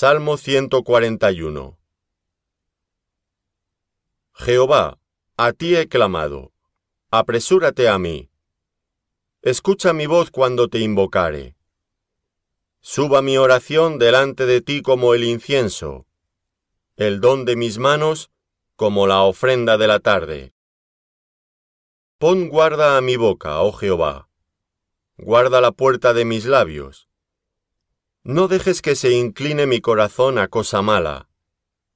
Salmo 141 Jehová, a ti he clamado, apresúrate a mí. Escucha mi voz cuando te invocare. Suba mi oración delante de ti como el incienso, el don de mis manos como la ofrenda de la tarde. Pon guarda a mi boca, oh Jehová, guarda la puerta de mis labios. No dejes que se incline mi corazón a cosa mala,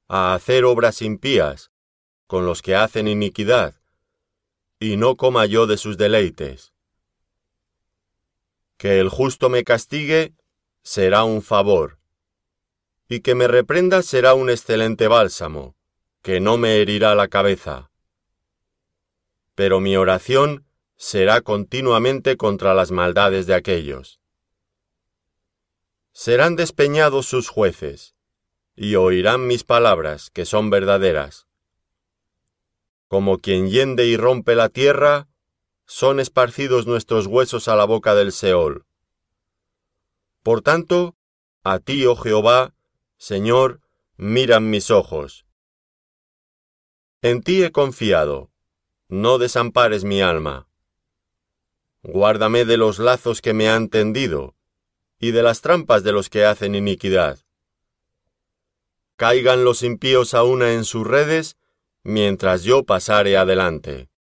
a hacer obras impías, con los que hacen iniquidad, y no coma yo de sus deleites. Que el justo me castigue será un favor, y que me reprenda será un excelente bálsamo, que no me herirá la cabeza. Pero mi oración será continuamente contra las maldades de aquellos. Serán despeñados sus jueces, y oirán mis palabras, que son verdaderas. Como quien yende y rompe la tierra, son esparcidos nuestros huesos a la boca del Seol. Por tanto, a ti, oh Jehová, Señor, miran mis ojos. En ti he confiado, no desampares mi alma. Guárdame de los lazos que me han tendido, y de las trampas de los que hacen iniquidad. Caigan los impíos a una en sus redes, mientras yo pasare adelante.